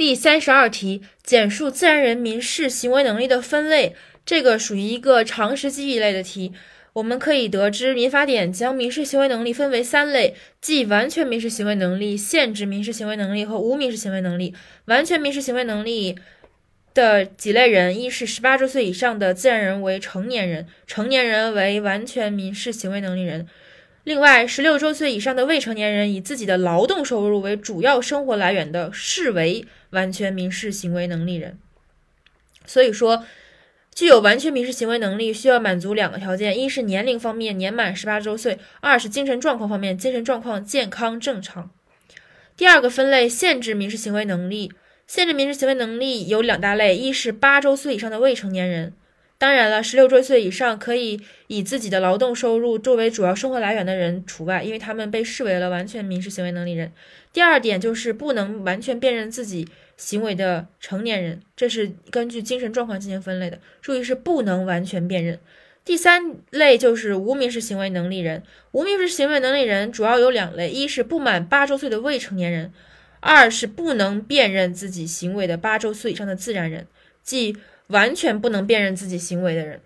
第三十二题，简述自然人民事行为能力的分类。这个属于一个常识记忆类的题。我们可以得知，民法典将民事行为能力分为三类，即完全民事行为能力、限制民事行为能力和无民事行为能力。完全民事行为能力的几类人：一是十八周岁以上的自然人为成年人，成年人为完全民事行为能力人。另外，十六周岁以上的未成年人以自己的劳动收入为主要生活来源的，视为完全民事行为能力人。所以说，具有完全民事行为能力需要满足两个条件：一是年龄方面年满十八周岁；二是精神状况方面精神状况健康正常。第二个分类，限制民事行为能力。限制民事行为能力有两大类：一是八周岁以上的未成年人。当然了，十六周岁以上可以以自己的劳动收入作为主要生活来源的人除外，因为他们被视为了完全民事行为能力人。第二点就是不能完全辨认自己行为的成年人，这是根据精神状况进行分类的，注意是不能完全辨认。第三类就是无民事行为能力人，无民事行为能力人主要有两类：一是不满八周岁的未成年人，二是不能辨认自己行为的八周岁以上的自然人，即。完全不能辨认自己行为的人。